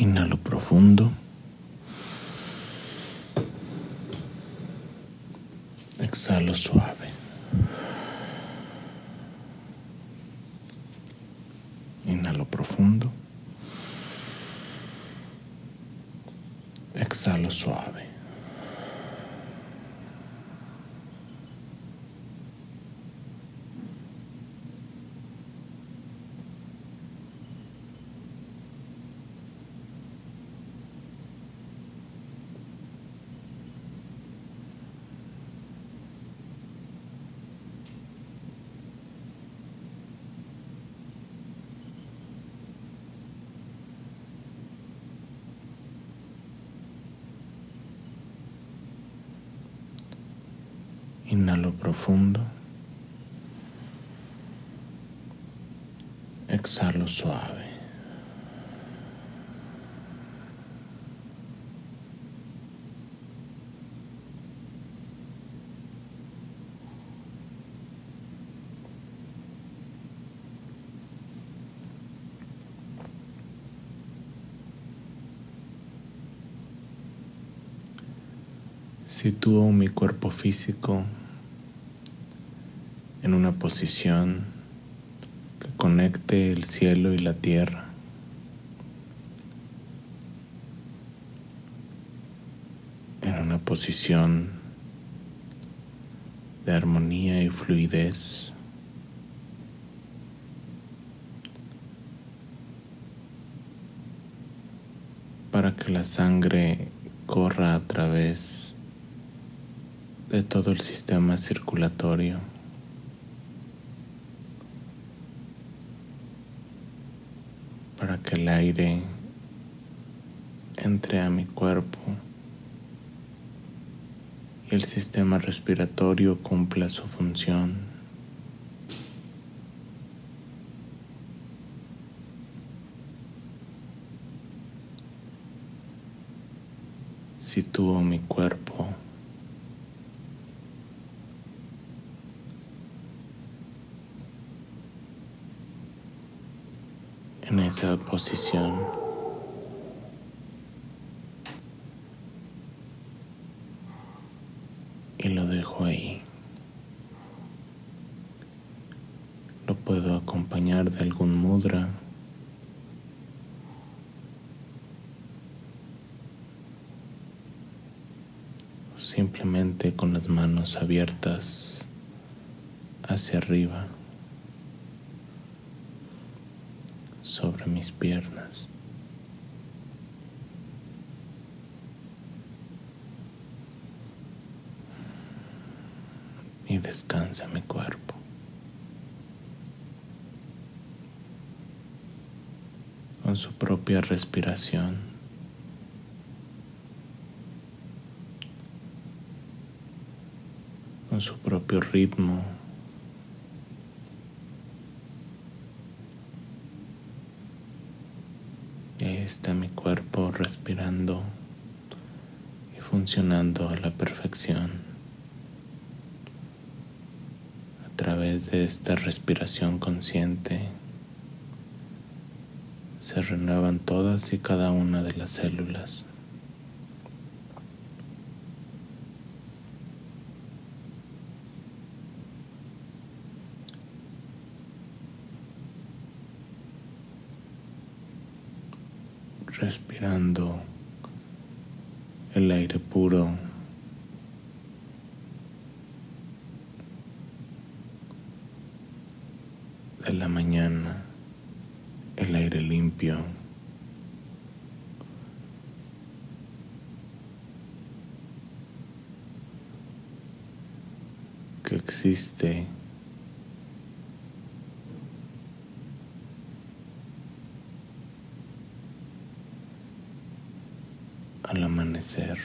Inhalo profundo. Exhalo suave. Inhalo profundo. Exhalo suave. Inhalo profundo. Exhalo suave. Sitúo mi cuerpo físico en una posición que conecte el cielo y la tierra. En una posición de armonía y fluidez. para que la sangre corra a través de todo el sistema circulatorio. para que el aire entre a mi cuerpo y el sistema respiratorio cumpla su función. Sitúo mi cuerpo en esa posición. Y lo dejo ahí. Lo puedo acompañar de algún mudra. simplemente con las manos abiertas hacia arriba. Mis piernas. Y descansa mi cuerpo. Con su propia respiración. Con su propio ritmo. Está mi cuerpo respirando y funcionando a la perfección. A través de esta respiración consciente se renuevan todas y cada una de las células. El aire puro. de la mañana, el aire limpio. que existe En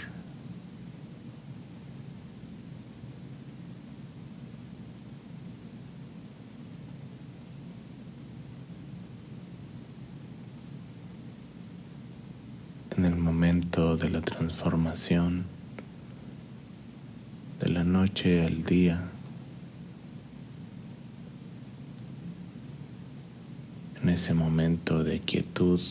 el momento de la transformación de la noche al día, en ese momento de quietud,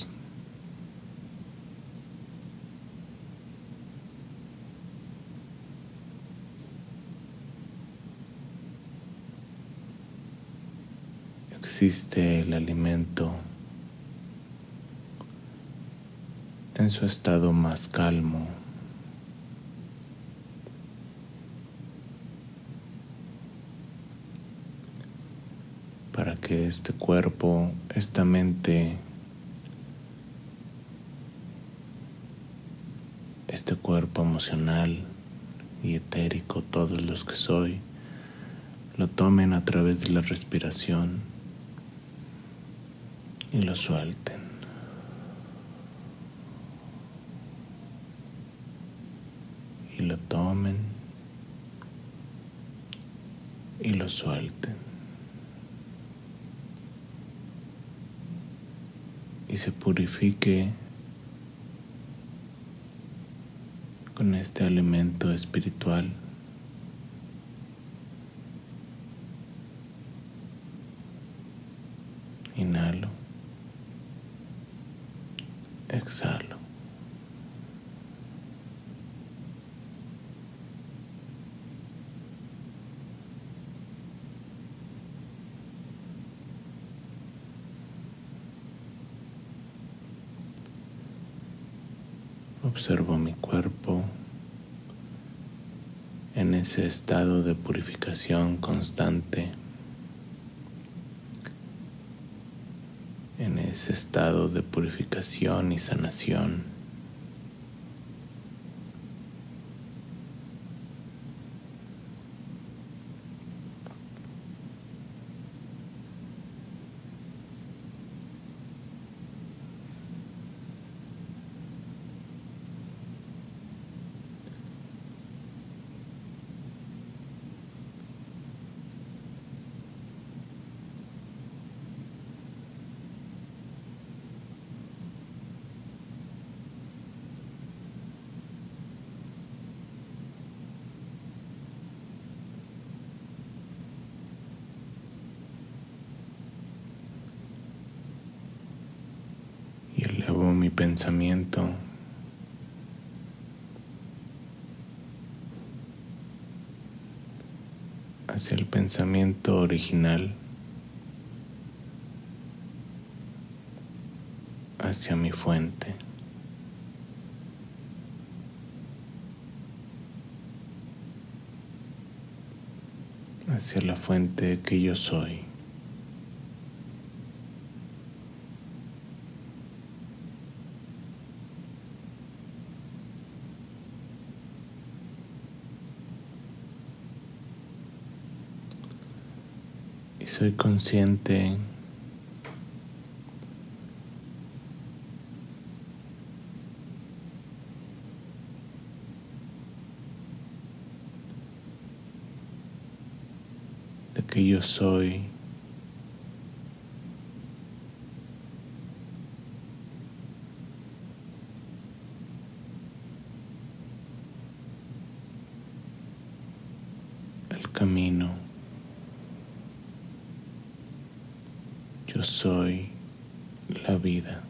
existe el alimento en su estado más calmo. para que este cuerpo, esta mente, este cuerpo emocional y etérico, todos los que soy, lo tomen a través de la respiración y lo suelten. Y lo tomen y lo suelten. y se purifique con este alimento espiritual. Inhalo. Exhalo. Observo mi cuerpo en ese estado de purificación constante, en ese estado de purificación y sanación. mi pensamiento hacia el pensamiento original, hacia mi fuente. hacia la fuente que yo soy. y soy consciente de que yo soy el camino. Yo soy la vida.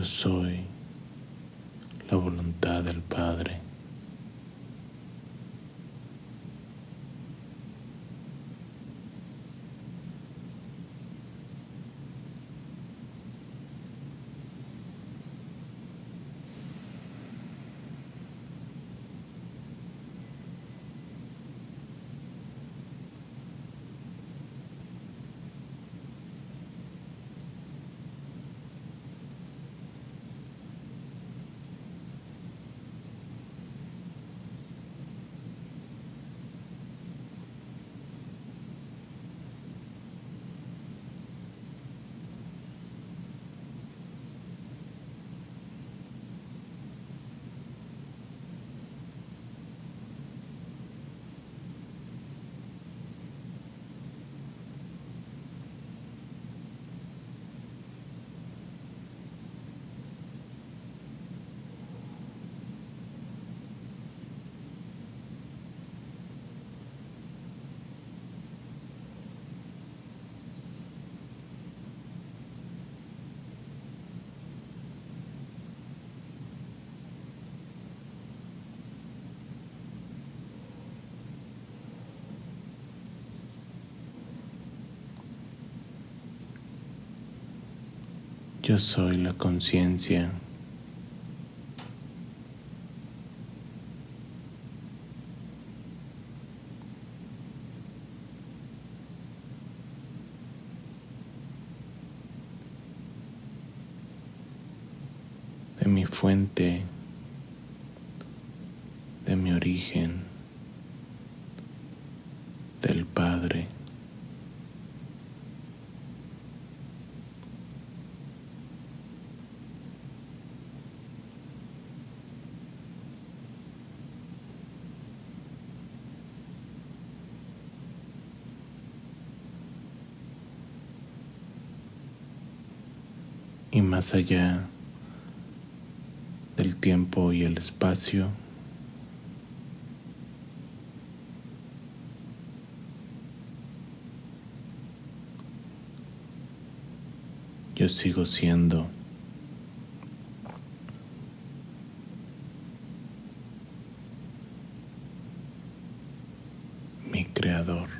Yo Yo soy la conciencia. de mi fuente, de mi origen, del Padre. y más allá del tiempo y el espacio. Yo sigo siendo mi creador.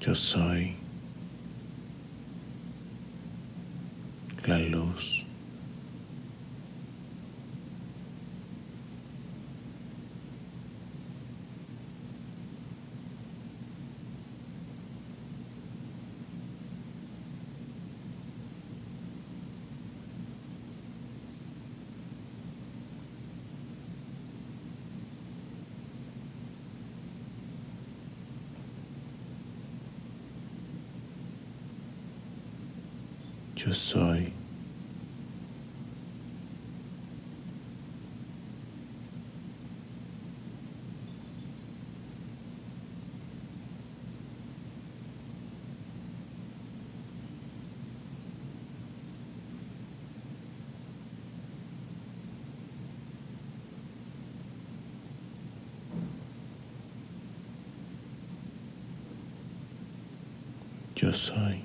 Yo soy Yo soy. Yo soy.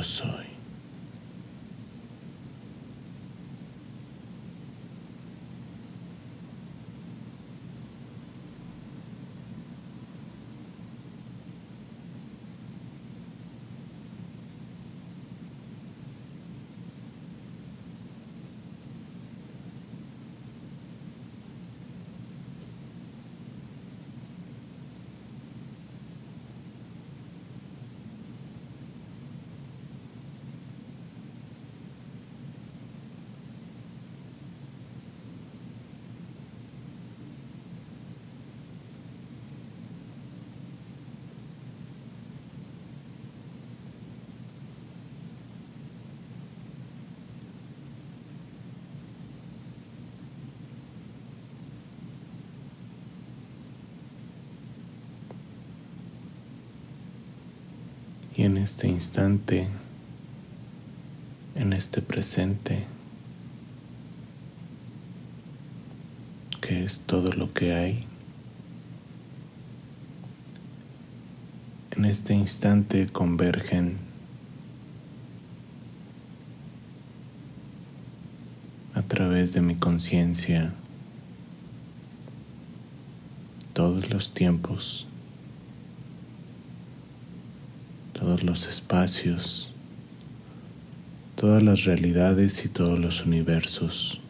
Yo soy. Y en este instante, en este presente, que es todo lo que hay, en este instante convergen a través de mi conciencia todos los tiempos los espacios, todas las realidades y todos los universos.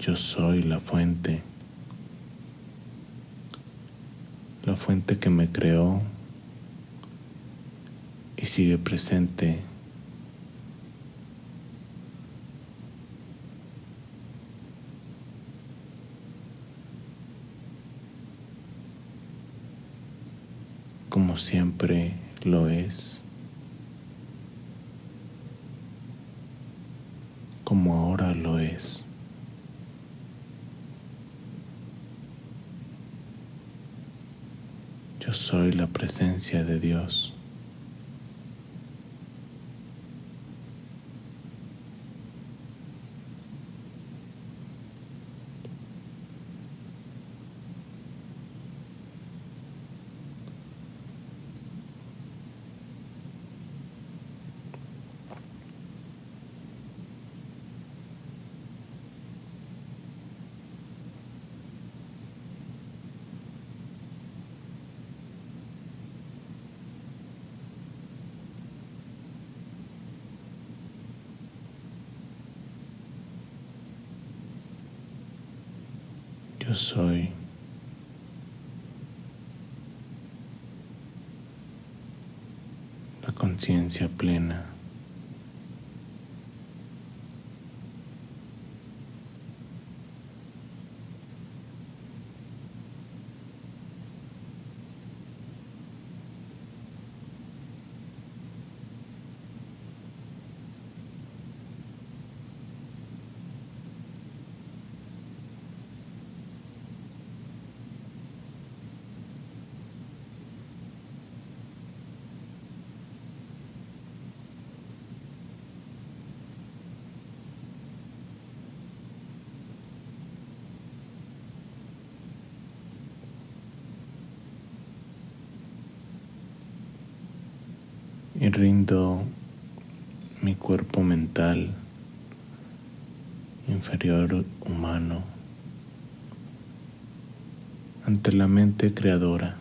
Yo soy la fuente, la fuente que me creó y sigue presente como siempre lo es, como ahora lo es. Yo soy la presencia de Dios. Yo soy la conciencia plena. y rindo mi cuerpo mental inferior humano ante la mente creadora.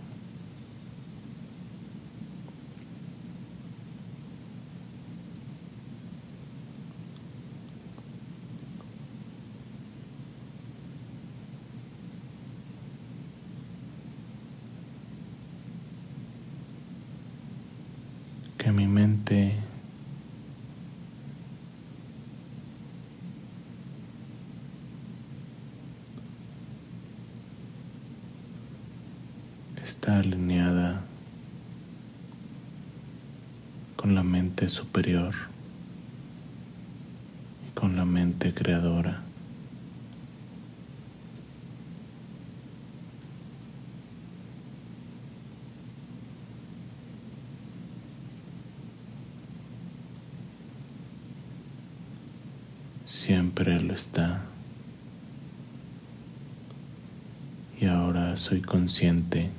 que mi mente está alineada con la mente superior y con la mente creadora. siempre lo está. Y ahora soy consciente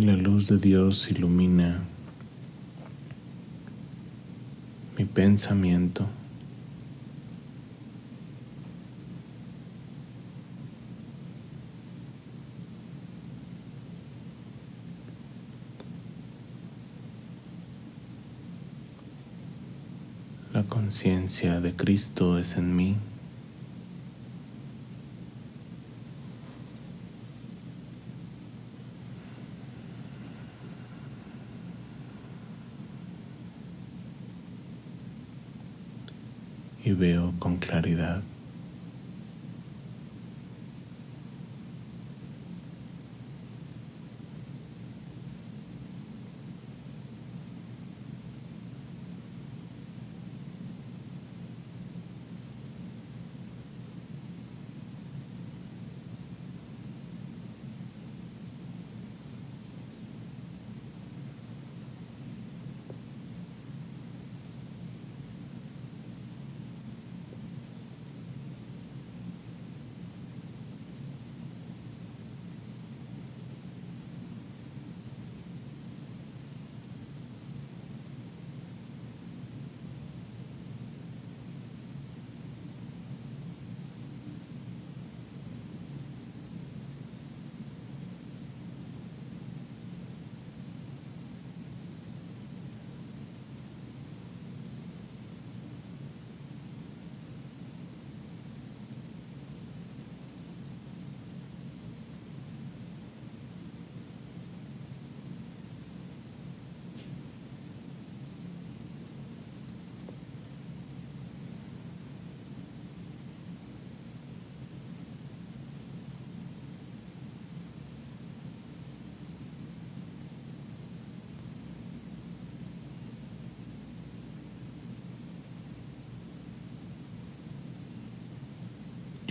la luz de Dios ilumina mi pensamiento. La conciencia de Cristo es en mí. y veo con claridad.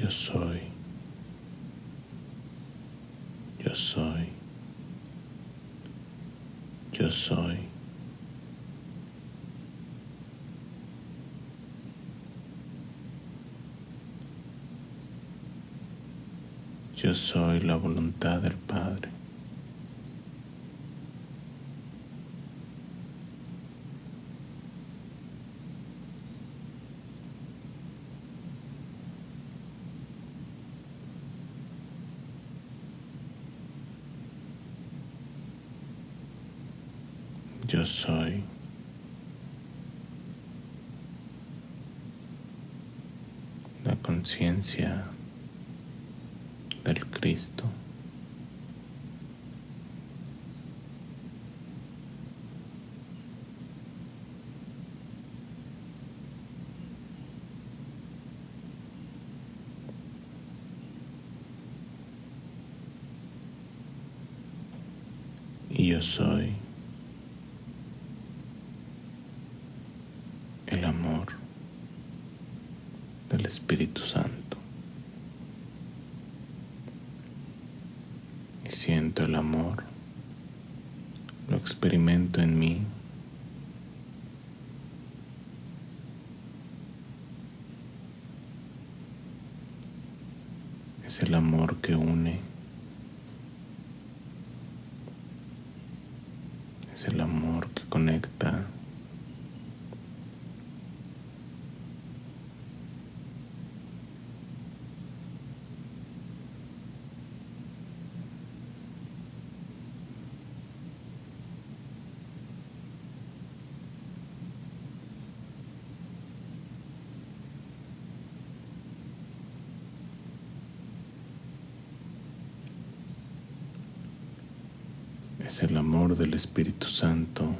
Yo soy. Yo soy. Yo soy. Yo soy la voluntad del Padre. Yo soy. La conciencia del Cristo. Y yo soy el amor del Espíritu Santo. Y siento el amor, lo en mí. Es el amor que une. Es el amor que conecta. es el del Espíritu Santo.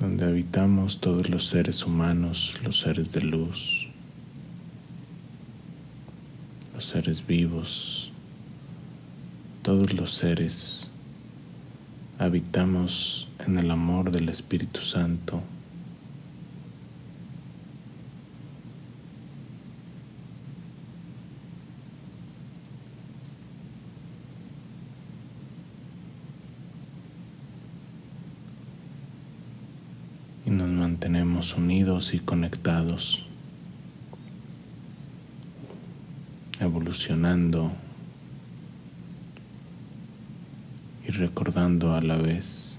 donde habitamos todos los seres humanos, los seres de luz, los seres vivos, todos los seres habitamos en el amor del Espíritu Santo. y nos unidos y conectados, evolucionando y recordando a la vez.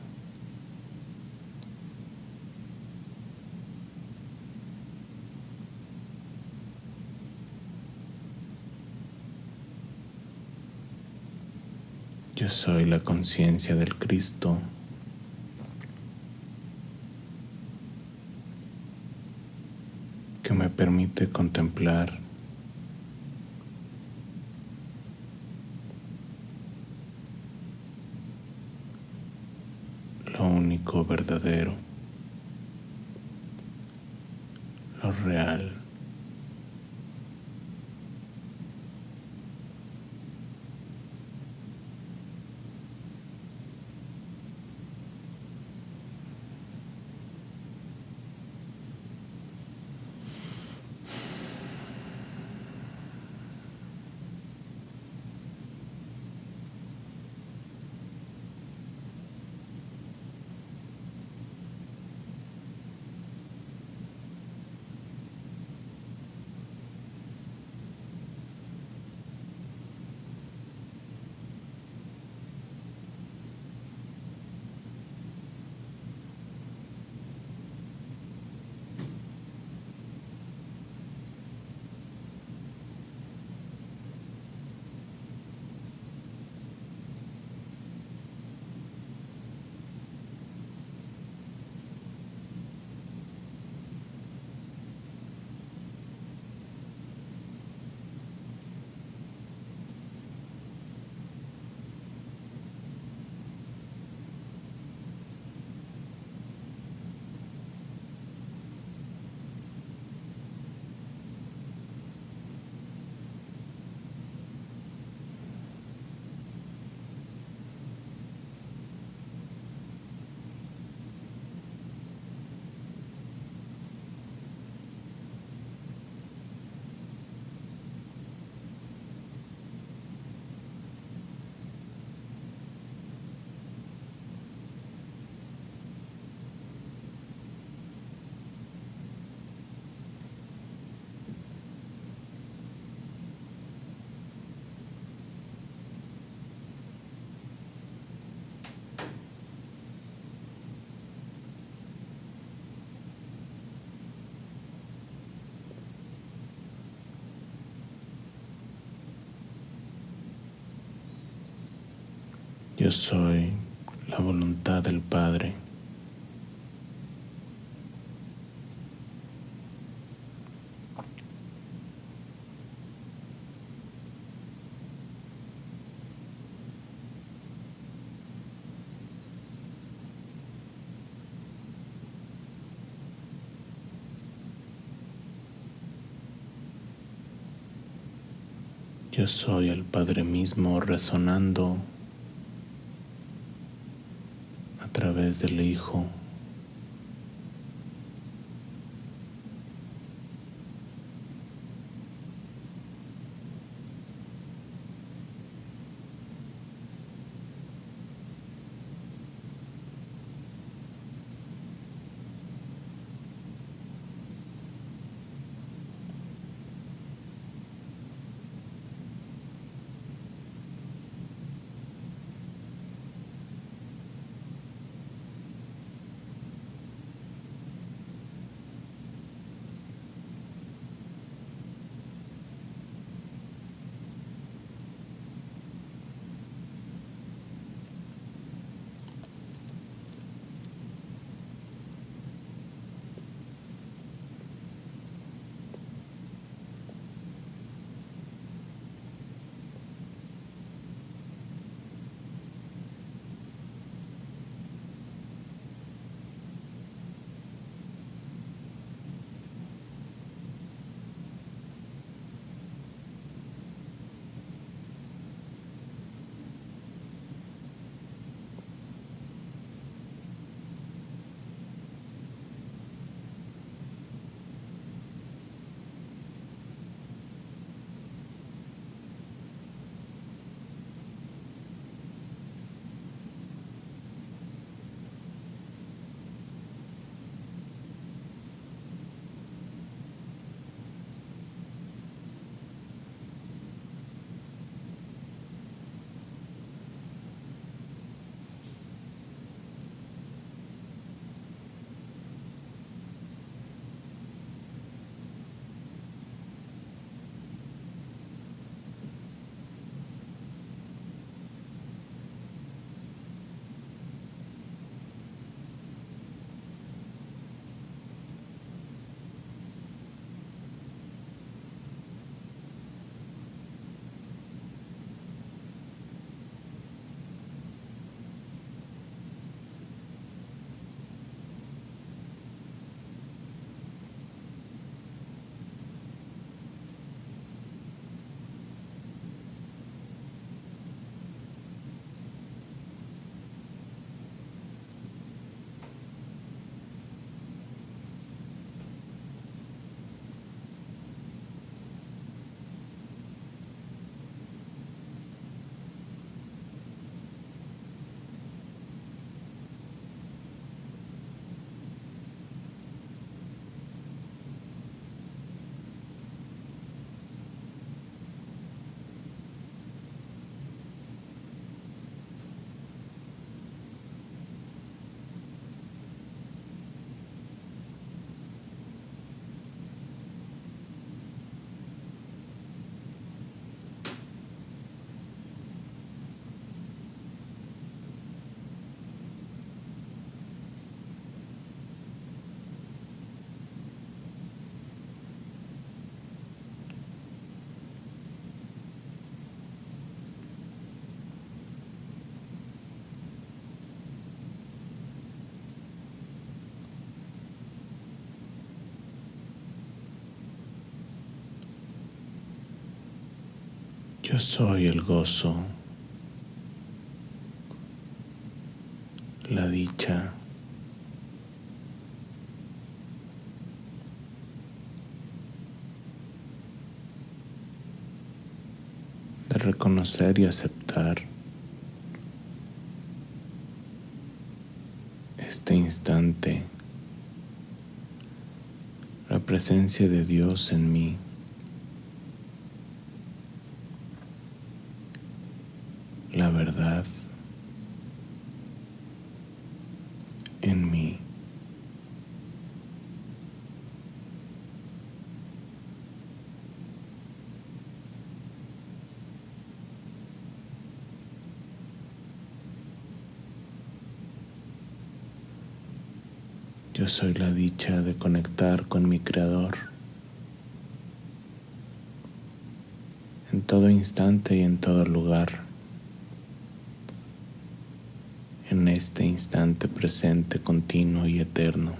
Yo soy la conciencia del Cristo. Que me permite contemplar Yo soy la voluntad del Padre. Yo soy el Padre mismo resonando a través del Hijo. Yo soy el gozo, la dicha, de reconocer y aceptar este instante, la presencia de Dios en mí. la verdad en mí. Yo soy la dicha de conectar con mi Creador en todo instante y en todo lugar. En este instante presente, continuo y eterno.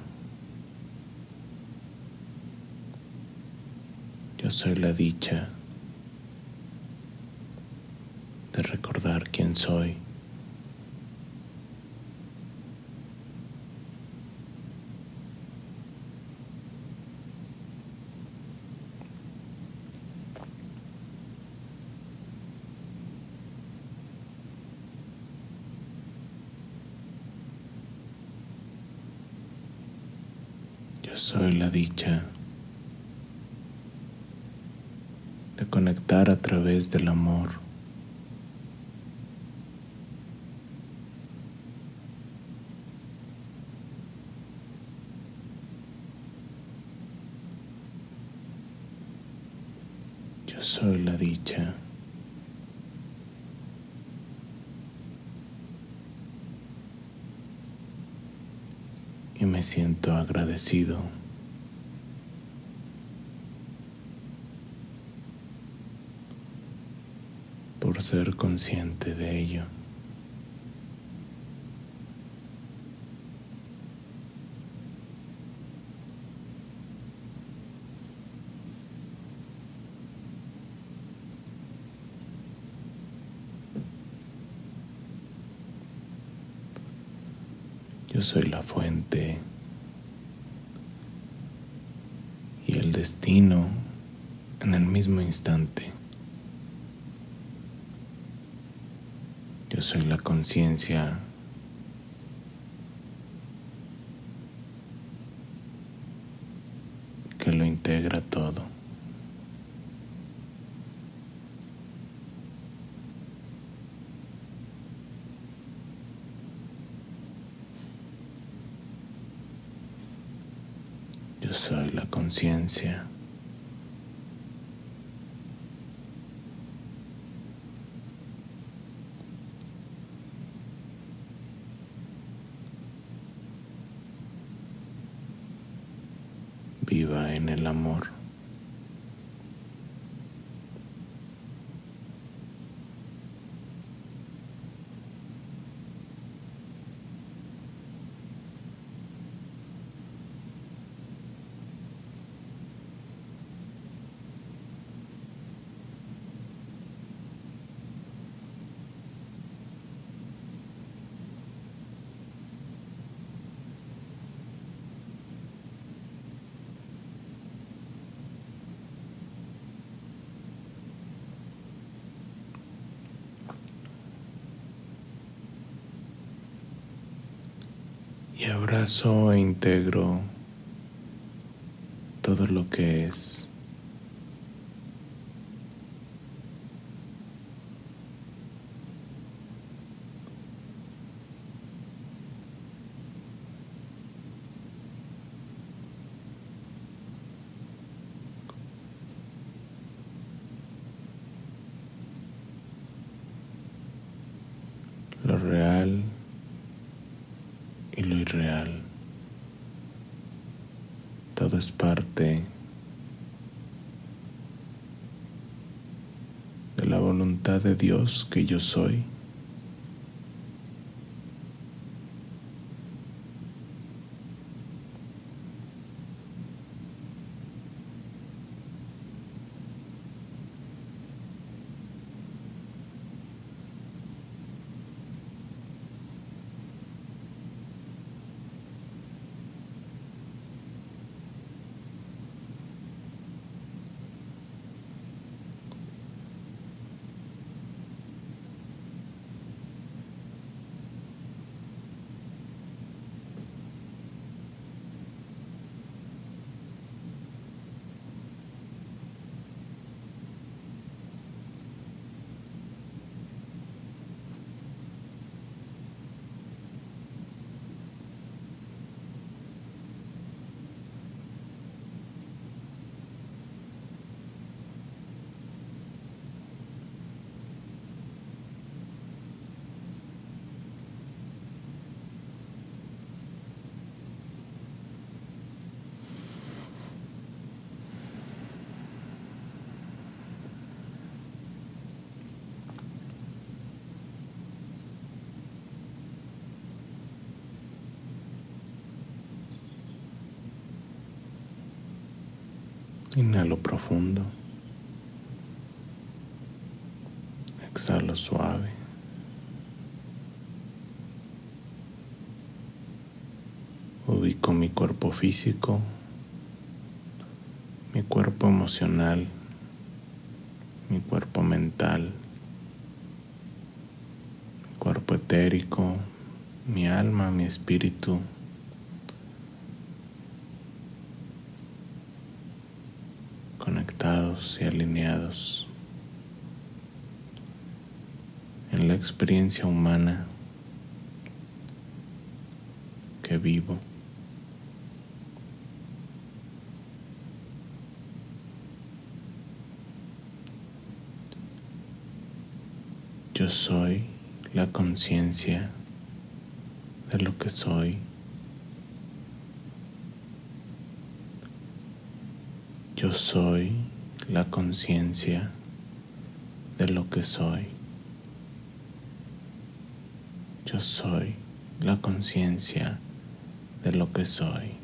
Yo soy la dicha de recordar quién soy. Yo soy la dicha de conectar a través del amor soy la dicha. Y me siento agradecido. Ser consciente de ello. Yo soy la fuente y el destino en el mismo instante. Yo soy la conciencia que lo integra todo. soy la conciencia. Viva en el amor. Y abrazo e integro todo lo que es. Lo real Todo es parte de la voluntad de Dios que yo soy. Inhalo profundo. Exhalo suave. Ubico mi cuerpo físico, mi cuerpo emocional, mi cuerpo mental, mi cuerpo etérico, mi alma, mi espíritu. conectados y alineados en la experiencia humana que vivo. Yo soy la conciencia de lo que soy. Yo soy la conciencia de lo que soy. Yo soy la conciencia de lo que soy.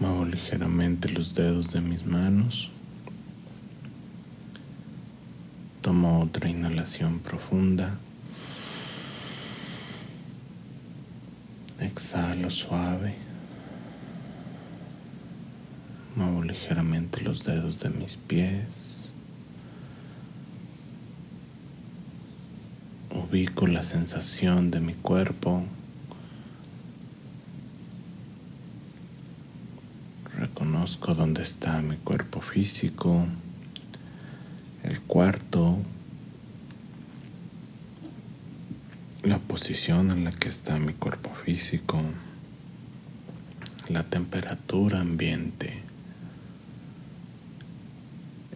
Muevo los dedos de mis manos. Tomo otra inhalación profunda. Exhalo suave. Muevo ligeramente los dedos de mis pies. Ubico la sensación de mi cuerpo Reconozco dónde está mi cuerpo físico, el cuarto, la posición en la que está mi cuerpo físico, la temperatura ambiente.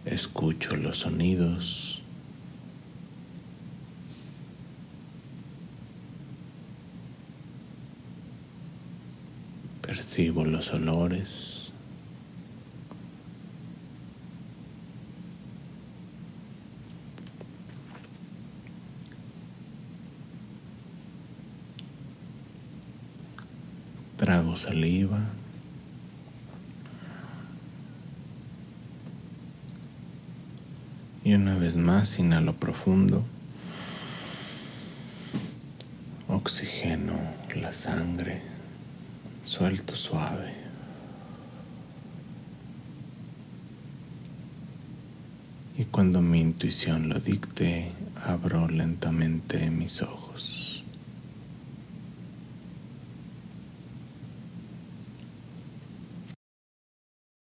Escucho los sonidos. Percibo los olores. Saliva. Y una vez más inhalo profundo. Oxigeno la sangre. Suelto suave. Y cuando mi intuición lo dicte, abro lentamente mis ojos.